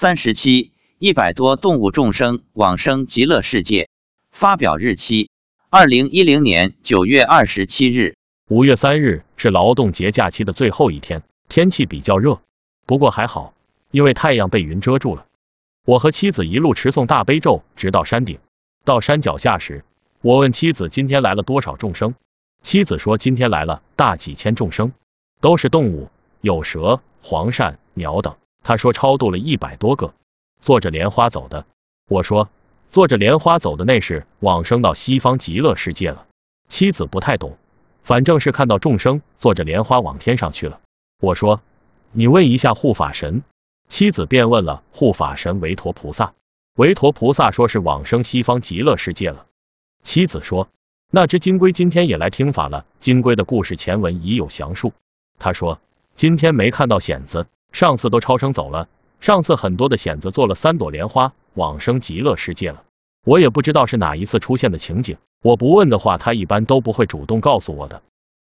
三十七，一百多动物众生往生极乐世界。发表日期：二零一零年九月二十七日。五月三日是劳动节假期的最后一天，天气比较热，不过还好，因为太阳被云遮住了。我和妻子一路持诵大悲咒，直到山顶。到山脚下时，我问妻子今天来了多少众生，妻子说今天来了大几千众生，都是动物，有蛇、黄鳝、鸟等。他说超度了一百多个，坐着莲花走的。我说坐着莲花走的那是往生到西方极乐世界了。妻子不太懂。反正是看到众生坐着莲花往天上去了。我说，你问一下护法神。妻子便问了护法神韦陀菩萨。韦陀菩萨说是往生西方极乐世界了。妻子说，那只金龟今天也来听法了。金龟的故事前文已有详述。他说，今天没看到显子，上次都超生走了。上次很多的显子做了三朵莲花往生极乐世界了。我也不知道是哪一次出现的情景。我不问的话，他一般都不会主动告诉我的。